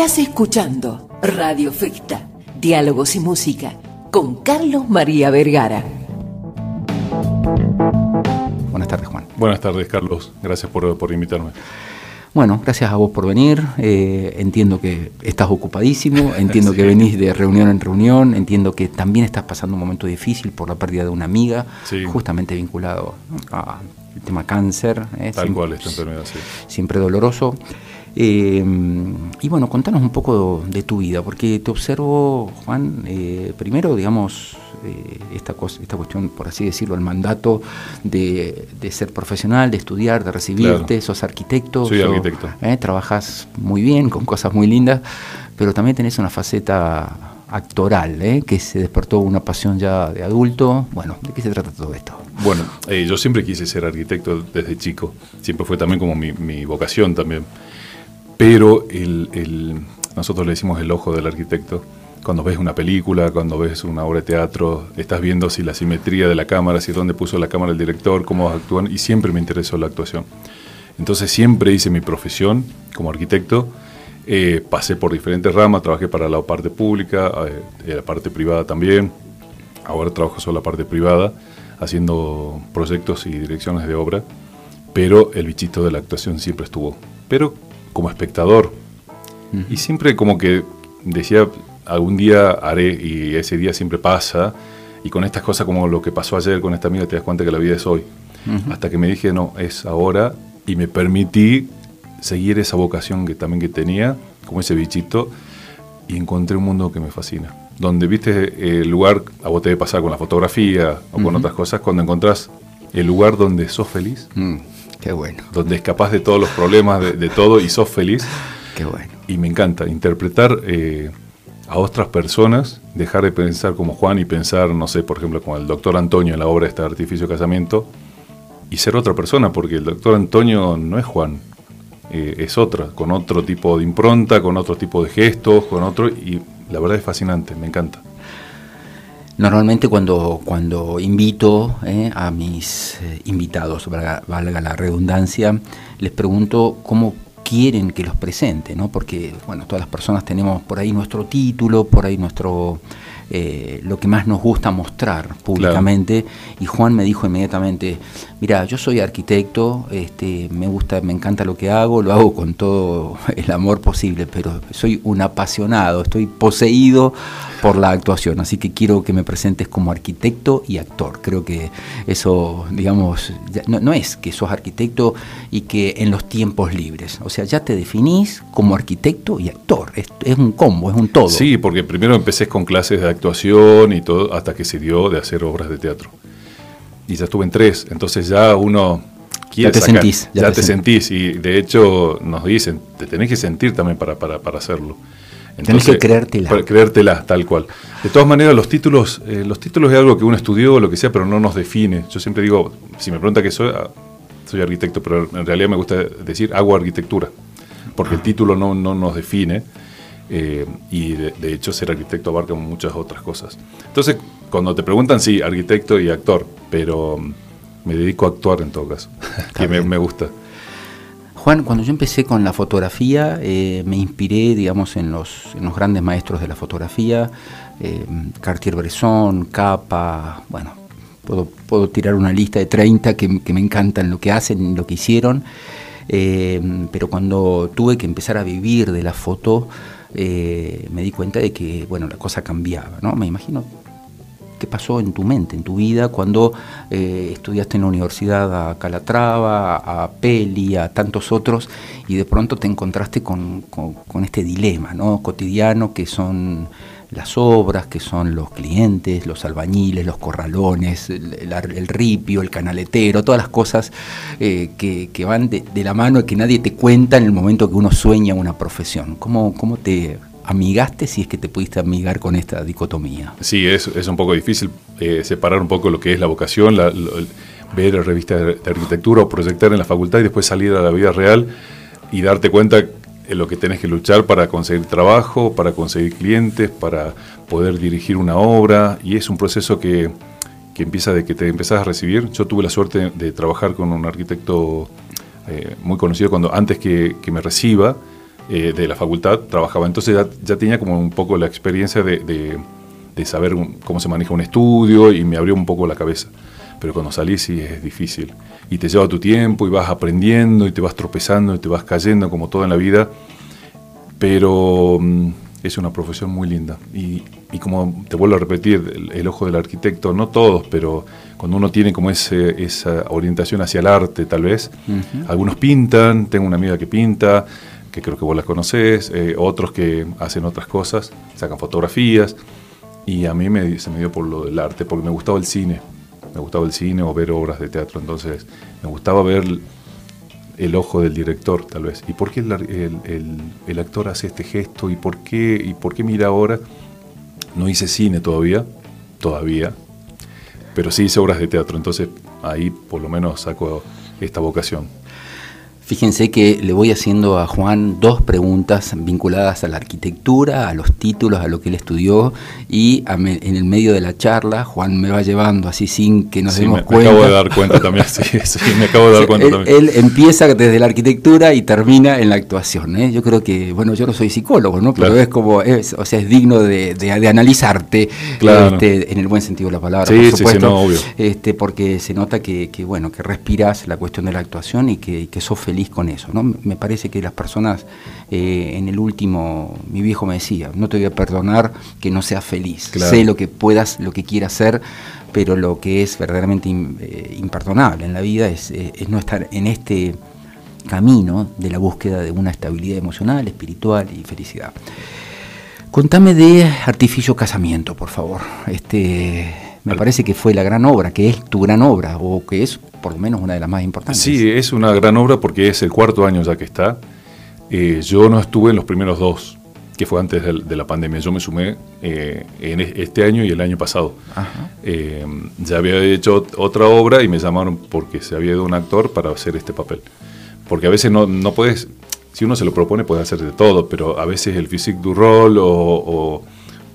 Estás escuchando Radio Festa, Diálogos y Música, con Carlos María Vergara. Buenas tardes, Juan. Buenas tardes, Carlos. Gracias por, por invitarme. Bueno, gracias a vos por venir. Eh, entiendo que estás ocupadísimo, entiendo que venís de reunión en reunión, entiendo que también estás pasando un momento difícil por la pérdida de una amiga, justamente vinculado al tema cáncer. ¿eh? Tal cual esta enfermedad, sí. Siempre doloroso. Eh, y bueno, contanos un poco de, tu vida, porque te observo, Juan, primero, digamos, esta, esta cuestión, por así decirlo, el mandato de, ser profesional, de estudiar, de recibirte, sos arquitecto. Soy arquitecto. Eh, trabajas muy bien, con cosas muy lindas, pero también tenés una faceta actoral, ¿eh? que se despertó una pasión ya de adulto. Bueno, ¿de qué se trata todo esto? Bueno, eh, yo siempre quise ser arquitecto desde chico, siempre fue también como mi, vocación también, pero el, nosotros le decimos el ojo del arquitecto. Cuando ves una película, cuando ves una obra de teatro, estás viendo si la simetría de la cámara, si dónde puso la cámara el director, cómo actúan, y siempre me interesó la actuación. Entonces siempre hice mi profesión como arquitecto, eh, pasé por diferentes ramas, trabajé para la parte pública, eh, la parte privada también, ahora trabajo solo la parte privada, haciendo proyectos y direcciones de obra, pero el bichito de la actuación siempre estuvo, pero como espectador, y siempre como que decía, algún día haré y ese día siempre pasa. Y con estas cosas como lo que pasó ayer con esta amiga te das cuenta que la vida es hoy. Hasta que me dije, no, es ahora y me permití seguir esa vocación que también que tenía, como ese bichito, y encontré un mundo que me fascina. Donde viste el lugar, a vos te debe pasar con la fotografía o con otras cosas, cuando encontrás el lugar donde sos feliz. Mm, qué bueno. Donde escapás de todos los problemas, de, todo y sos feliz. Qué bueno. Y me encanta interpretar eh, a otras personas, dejar de pensar como Juan y pensar, no sé, por ejemplo, como el doctor Antonio en la obra este Artificio de Casamiento, y ser otra persona, porque el doctor Antonio no es Juan, eh, es otra, con otro tipo de impronta, con otro tipo de gestos, con otro, y la verdad es fascinante, me encanta. Normalmente cuando, cuando invito eh, a mis eh, invitados, valga la redundancia, les pregunto cómo quieren que los presente, ¿no? Porque, bueno, todas las personas tenemos por ahí nuestro título, por ahí nuestro eh, lo que más nos gusta mostrar públicamente. Y Juan me dijo inmediatamente, mira, yo soy arquitecto, este, me gusta, me encanta lo que hago, lo hago con todo el amor posible, pero soy un apasionado, estoy poseído por la actuación, así que quiero que me presentes como arquitecto y actor. Creo que eso, digamos, no, es que sos arquitecto y que en los tiempos libres, o sea, ya te definís como arquitecto y actor, es, es un combo, es un todo. Sí, porque primero empecé con clases de actuación y todo, hasta que se dio de hacer obras de teatro. Y ya estuve en tres, entonces ya uno quiere ya te sentís. Ya, te, sentís. y de hecho nos dicen, te tenés que sentir también para, para, para hacerlo. Entonces, Tenés que creértela. creértela, tal cual. De todas maneras, los títulos, eh, los títulos es algo que uno estudió, lo que sea, pero no nos define. Yo siempre digo, si me pregunta qué soy, ah, soy arquitecto, pero en realidad me gusta decir hago arquitectura, porque el título no, no nos define. Eh, y de, hecho ser arquitecto abarca muchas otras cosas. Entonces, cuando te preguntan, sí, arquitecto y actor, pero mm, me dedico a actuar en todo caso, que me, gusta. Juan, cuando yo empecé con la fotografía, eh, me inspiré, digamos, en los, en los, grandes maestros de la fotografía, eh, Cartier-Bresson, Capa, bueno, puedo, puedo, tirar una lista de 30 que, que me encantan lo que hacen, lo que hicieron, pero cuando tuve que empezar a vivir de la foto, eh, me di cuenta de que, bueno, la cosa cambiaba, ¿no? Me imagino qué pasó en tu mente, en tu vida, cuando eh, estudiaste en la universidad a Calatrava, a Peli, a tantos otros, y de pronto te encontraste con, este dilema ¿no? cotidiano que son las obras, que son los clientes, los albañiles, los corralones, el, ripio, el canaletero, todas las cosas eh, que, van de, la mano y que nadie te cuenta en el momento que uno sueña una profesión. ¿Cómo, cómo te amigaste si es que te pudiste amigar con esta dicotomía? Sí, es, es un poco difícil eh, separar un poco lo que es la vocación, la, ver revistas de arquitectura o proyectar en la facultad y después salir a la vida real y darte cuenta en lo que tenés que luchar para conseguir trabajo, para conseguir clientes, para poder dirigir una obra, y es un proceso que, empieza de que te empezás a recibir. Yo tuve la suerte de trabajar con un arquitecto eh, muy conocido cuando antes que, me reciba, eh, de la facultad trabajaba. Entonces ya, tenía como un poco la experiencia de, saber cómo se maneja un estudio y me abrió un poco la cabeza. Pero cuando salís sí es difícil. Y te lleva tu tiempo y vas aprendiendo y te vas tropezando y te vas cayendo como todo en la vida. Pero mm, es una profesión muy linda. Y, como te vuelvo a repetir, el, ojo del arquitecto, no todos, pero cuando uno tiene como ese, esa orientación hacia el arte, tal vez, algunos pintan, tengo una amiga que pinta, que creo que vos la conocés, eh, otros que hacen otras cosas, sacan fotografías, y a mí me, se me dio por lo del arte, porque me gustaba el cine, me gustaba el cine o ver obras de teatro, entonces me gustaba ver el ojo del director, tal vez. ¿Y por qué el, actor hace este gesto? ¿Y por, qué, ¿Y por qué mira ahora? No hice cine todavía, todavía, pero sí hice obras de teatro, entonces ahí por lo menos saco esta vocación. Fíjense que le voy haciendo a Juan dos preguntas vinculadas a la arquitectura, a los títulos, a lo que él estudió y en el medio de la charla Juan me va llevando así sin que nos demos cuenta. Me acabo de dar cuenta también, sí, sí, me acabo de dar cuenta él, también. Él empieza desde la arquitectura y termina en la actuación. ¿eh? Yo creo que, bueno, yo no soy psicólogo, ¿no? Pero es como, es, o sea, es digno de, de, analizarte este, en el buen sentido de la palabra, por supuesto. No, obvio. Este, porque se nota que, que, bueno, que respiras la cuestión de la actuación y que, que sos feliz con eso. ¿no? Me parece que las personas, eh, en el último, mi viejo me decía, no te voy a perdonar que no seas feliz. Sé lo que puedas, lo que quieras hacer, pero lo que es verdaderamente eh, imperdonable en la vida es, eh, es no estar en este camino de la búsqueda de una estabilidad emocional, espiritual y felicidad. Contame de Artificio Casamiento, por favor. Este, me parece que fue la gran obra, que es tu gran obra, o que es por lo menos una de las más importantes. Sí, es una gran obra porque es el cuarto año ya que está. Eh, yo no estuve en los primeros dos, que fue antes de, la pandemia. Yo me sumé eh, en este año y el año pasado. Eh, ya había hecho otra obra y me llamaron porque se había ido un actor para hacer este papel. Porque a veces no, no puedes, si uno se lo propone, puede hacer de todo, pero a veces el physique du rol o o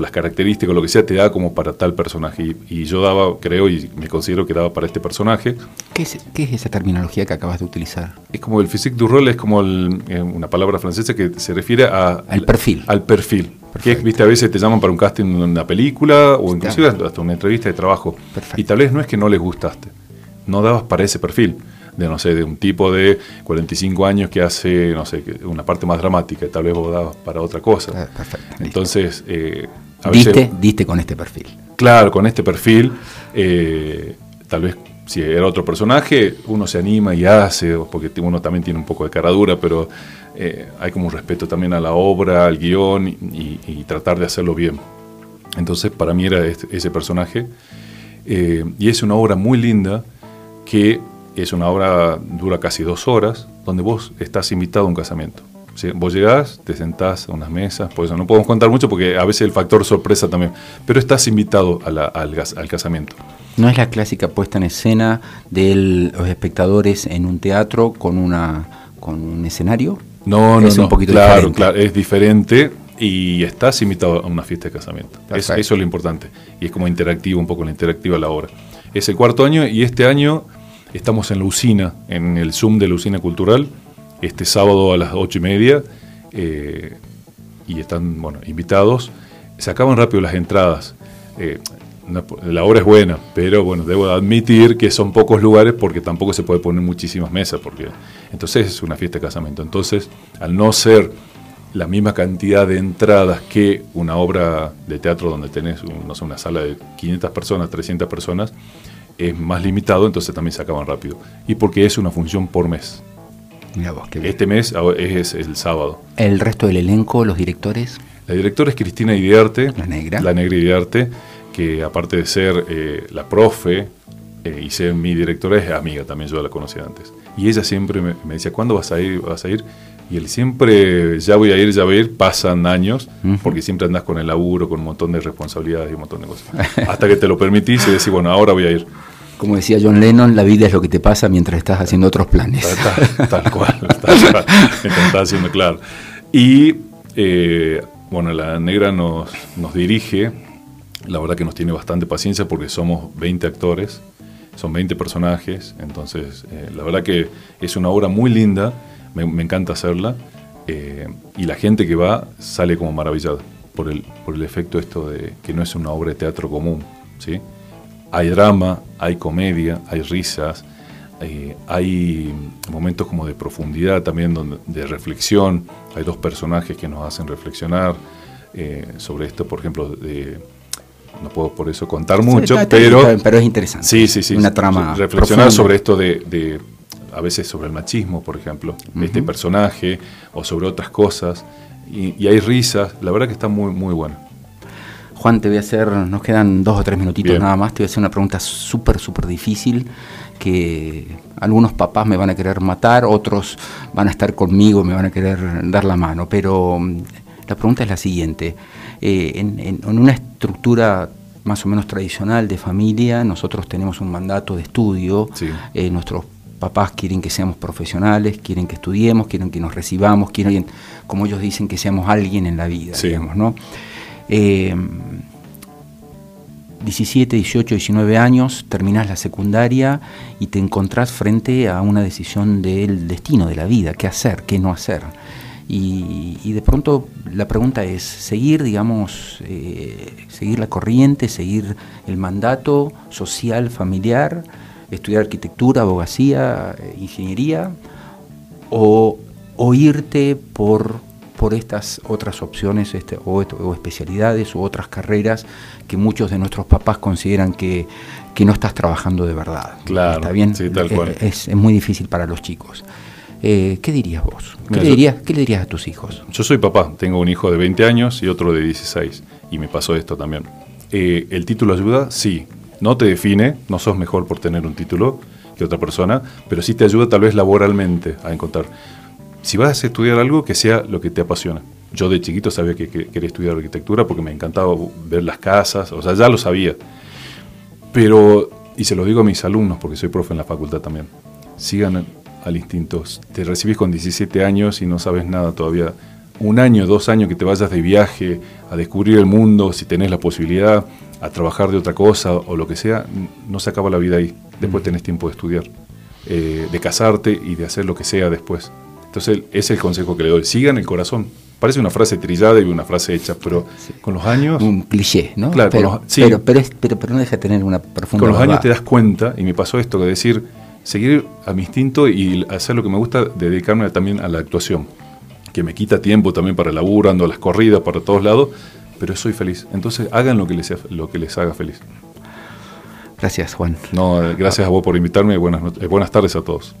las características o lo que sea te da como para tal personaje. Y, yo daba, creo, y me considero que daba para este personaje. ¿Qué es, esa terminología que acabas de utilizar? Es como el physique du rôle, es como eh, una palabra francesa que se refiere a, al perfil. Al perfil. Que viste, a veces te llaman para un casting en una película o inclusive hasta una entrevista de trabajo. Y tal vez no es que no les gustaste, no dabas para ese perfil de no sé, de un tipo de 45 años que hace, no sé, una parte más dramática, tal vez vos dabas para otra cosa. Ah, perfecto. Entonces, eh, diste, diste con este perfil. Claro, con este perfil, eh, tal vez si era otro personaje, uno se anima y hace, porque uno también tiene un poco de cara dura, pero eh, hay como un respeto también a la obra, al guion y, tratar de hacerlo bien. Entonces, para mí era este, ese personaje. y es una obra muy linda que es una obra, dura casi dos horas, donde vos estás invitado a un casamiento. Vos llegás, te sentás a unas mesas, por eso no podemos contar mucho porque a veces el factor sorpresa también, pero estás invitado al, al, casamiento. ¿No es la clásica puesta en escena de los espectadores en un teatro con, una, con un escenario? No, no, es un poquito claro, diferente. claro, es diferente y estás invitado a una fiesta de casamiento. eso es lo importante. Y es como interactivo, un poco la interactiva la obra. Es el cuarto año y este año Estamos en la usina, en el Zoom de la usina cultural, este sábado a las ocho y media, eh, y están bueno, invitados. Se acaban rápido las entradas. Eh, la obra es buena, pero bueno, debo admitir que son pocos lugares porque tampoco se puede poner muchísimas mesas, porque entonces es una fiesta de casamiento. Entonces, al no ser la misma cantidad de entradas que una obra de teatro donde tenés no sé, una sala de 500 personas, 300 personas, es más limitado, entonces también se acaban rápido. Y porque es una función por mes. Este mes es el sábado. ¿El resto del elenco, los directores? La directora es Cristina Idiarte. La negra. La negra Idiarte, que aparte de ser eh, la profe eh, y ser mi directora, es amiga también, yo la conocía antes. Y ella siempre me, decía, ¿cuándo vas a ir? ¿Vas a ir? Y él siempre, ya voy a ir, ya voy a ir, pasan años, porque siempre andas con el laburo, con un montón de responsabilidades y un montón de cosas. Hasta que te lo permitís y decís, bueno, ahora voy a ir. Como decía John Lennon, la vida es lo que te pasa mientras estás haciendo otros planes. Tal, cual, tal cual. Estás haciendo claro. Y eh, bueno, la negra nos, nos dirige, la verdad que nos tiene bastante paciencia porque somos 20 actores, son 20 personajes, entonces eh, la verdad que es una obra muy linda me, encanta hacerla. eh, y la gente que va sale como maravillada por el, por el efecto esto de que no es una obra de teatro común. ¿sí? Hay drama, hay comedia, hay risas, eh, hay momentos como de profundidad también, donde, de reflexión. Hay dos personajes que nos hacen reflexionar eh, sobre esto, por ejemplo, de, no puedo por eso contar mucho, pero, pero es interesante. Sí, sí, sí. Una trama. Reflexionar sobre esto de, a veces sobre el machismo, por ejemplo, este personaje, o sobre otras cosas. Y, hay risas, la verdad que está muy, muy bueno. Juan, te voy a hacer, nos quedan dos o tres minutitos nada más, te voy a hacer una pregunta súper, súper difícil que algunos papás me van a querer matar, otros van a estar conmigo, me van a querer dar la mano, pero mm, la pregunta es la siguiente. Eh, en, una estructura más o menos tradicional de familia, nosotros tenemos un mandato de estudio, eh, nuestros papás quieren que seamos profesionales, quieren que estudiemos, quieren que nos recibamos, quieren, como ellos dicen, que seamos alguien en la vida, digamos, ¿no? 17, 18, 19 años, terminás la secundaria y te encontrás frente a una decisión del destino, de la vida, qué hacer, qué no hacer. Y, de pronto la pregunta es, seguir, digamos, eh, seguir la corriente, seguir el mandato social, familiar, estudiar arquitectura, abogacía, eh, ingeniería, o, o irte por por estas otras opciones este, o, especialidades u otras carreras que muchos de nuestros papás consideran que, no estás trabajando de verdad. Claro, ¿Está bien? tal cual. Es, muy difícil para los chicos. Eh, ¿Qué dirías vos? ¿Qué, le dirías, ¿Qué le dirías a tus hijos? Yo soy papá, tengo un hijo de 20 años y otro de 16, y me pasó esto también. Eh, ¿El título ayuda? Sí. No te define, no sos mejor por tener un título que otra persona, pero sí te ayuda tal vez laboralmente a encontrar si vas a estudiar algo, que sea lo que te apasiona. Yo de chiquito sabía que, quería estudiar arquitectura porque me encantaba ver las casas, o sea, ya lo sabía. Pero, y se lo digo a mis alumnos porque soy profe en la facultad también, sigan al instinto. Te recibís con 17 años y no sabes nada todavía. Un año, dos años que te vayas de viaje a descubrir el mundo, si tenés la posibilidad, a trabajar de otra cosa o lo que sea, no se acaba la vida ahí. Después tenés tiempo de estudiar, eh, de casarte y de hacer lo que sea después. Entonces, ese es el consejo que le doy. Sigan el corazón. Parece una frase trillada y una frase hecha, pero con los años... Un cliché, ¿no? Claro, pero, pero, pero, no deja de tener una profunda... Con los años te das cuenta, y me pasó esto, de decir, seguir a mi instinto y hacer lo que me gusta, dedicarme también a la actuación, que me quita tiempo también para el laburo, ando a las corridas, para todos lados, pero soy feliz. Entonces, hagan lo que les, lo que les haga feliz. Gracias, Juan. No, gracias a vos por invitarme y buenas, buenas tardes a todos.